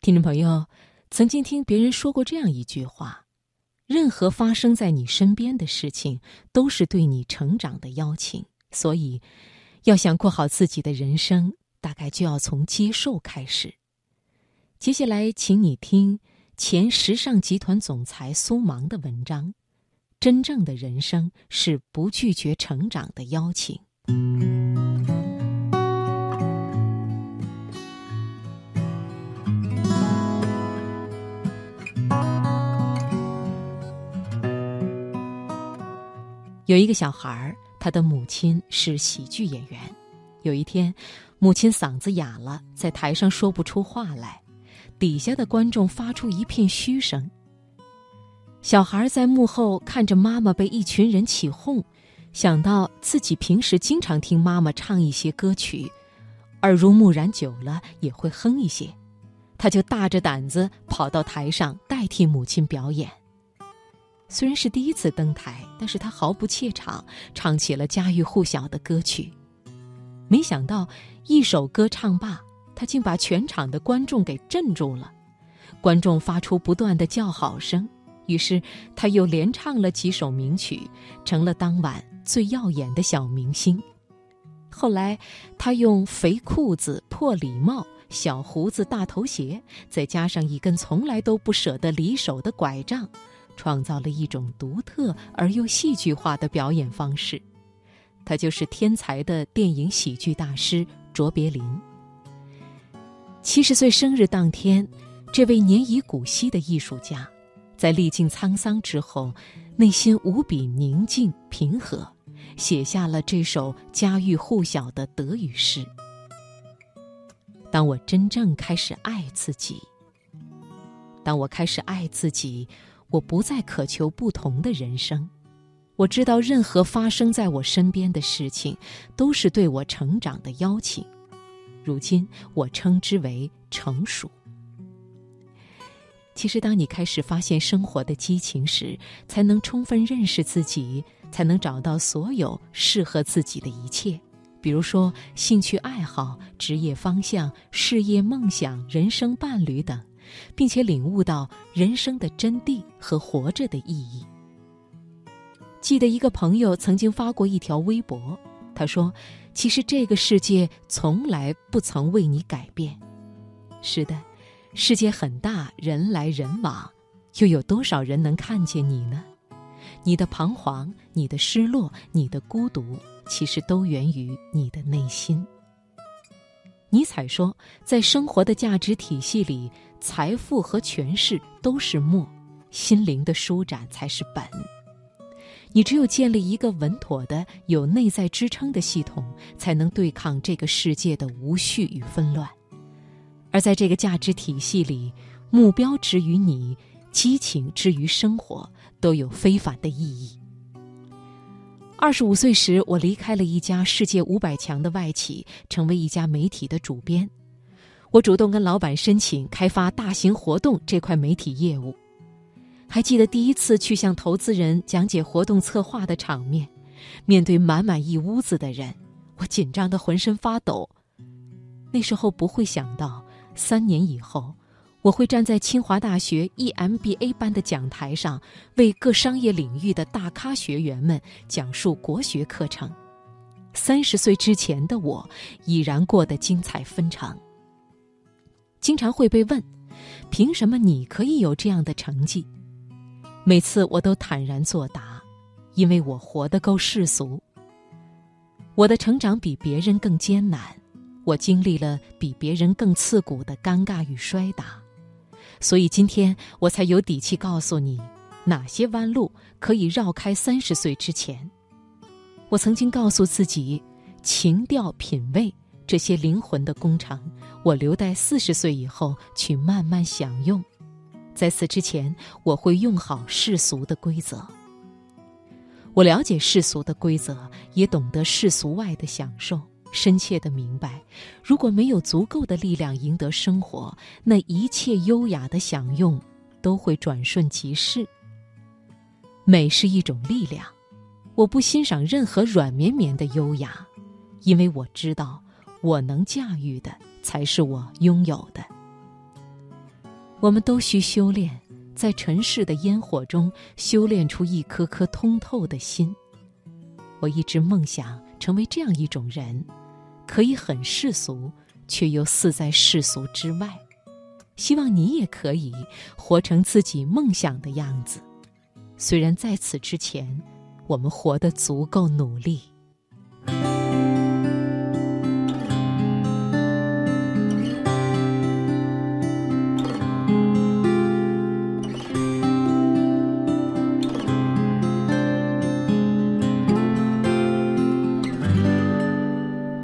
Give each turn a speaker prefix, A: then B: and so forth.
A: 听众朋友，曾经听别人说过这样一句话：任何发生在你身边的事情，都是对你成长的邀请。所以，要想过好自己的人生，大概就要从接受开始。接下来，请你听前时尚集团总裁苏芒的文章：真正的人生是不拒绝成长的邀请。有一个小孩儿，他的母亲是喜剧演员。有一天，母亲嗓子哑了，在台上说不出话来，底下的观众发出一片嘘声。小孩在幕后看着妈妈被一群人起哄，想到自己平时经常听妈妈唱一些歌曲，耳濡目染久了也会哼一些，他就大着胆子跑到台上代替母亲表演。虽然是第一次登台，但是他毫不怯场，唱起了家喻户晓的歌曲。没想到一首歌唱罢，他竟把全场的观众给镇住了。观众发出不断的叫好声，于是他又连唱了几首名曲，成了当晚最耀眼的小明星。后来，他用肥裤子、破礼帽、小胡子、大头鞋，再加上一根从来都不舍得离手的拐杖。创造了一种独特而又戏剧化的表演方式，他就是天才的电影喜剧大师卓别林。七十岁生日当天，这位年已古稀的艺术家，在历尽沧桑之后，内心无比宁静平和，写下了这首家喻户晓的德语诗：“当我真正开始爱自己，当我开始爱自己。”我不再渴求不同的人生，我知道任何发生在我身边的事情，都是对我成长的邀请。如今，我称之为成熟。其实，当你开始发现生活的激情时，才能充分认识自己，才能找到所有适合自己的一切。比如说，兴趣爱好、职业方向、事业梦想、人生伴侣等。并且领悟到人生的真谛和活着的意义。记得一个朋友曾经发过一条微博，他说：“其实这个世界从来不曾为你改变。”是的，世界很大，人来人往，又有多少人能看见你呢？你的彷徨、你的失落、你的孤独，其实都源于你的内心。尼采说，在生活的价值体系里。财富和权势都是末，心灵的舒展才是本。你只有建立一个稳妥的、有内在支撑的系统，才能对抗这个世界的无序与纷乱。而在这个价值体系里，目标之于你，激情之于生活，都有非凡的意义。二十五岁时，我离开了一家世界五百强的外企，成为一家媒体的主编。我主动跟老板申请开发大型活动这块媒体业务，还记得第一次去向投资人讲解活动策划的场面，面对满满一屋子的人，我紧张的浑身发抖。那时候不会想到，三年以后，我会站在清华大学 EMBA 班的讲台上，为各商业领域的大咖学员们讲述国学课程。三十岁之前的我，已然过得精彩纷呈。经常会被问：“凭什么你可以有这样的成绩？”每次我都坦然作答：“因为我活得够世俗。我的成长比别人更艰难，我经历了比别人更刺骨的尴尬与摔打，所以今天我才有底气告诉你，哪些弯路可以绕开三十岁之前。我曾经告诉自己，情调品味。”这些灵魂的工程，我留待四十岁以后去慢慢享用。在此之前，我会用好世俗的规则。我了解世俗的规则，也懂得世俗外的享受，深切的明白，如果没有足够的力量赢得生活，那一切优雅的享用都会转瞬即逝。美是一种力量，我不欣赏任何软绵绵的优雅，因为我知道。我能驾驭的，才是我拥有的。我们都需修炼，在尘世的烟火中修炼出一颗颗通透的心。我一直梦想成为这样一种人，可以很世俗，却又似在世俗之外。希望你也可以活成自己梦想的样子。虽然在此之前，我们活得足够努力。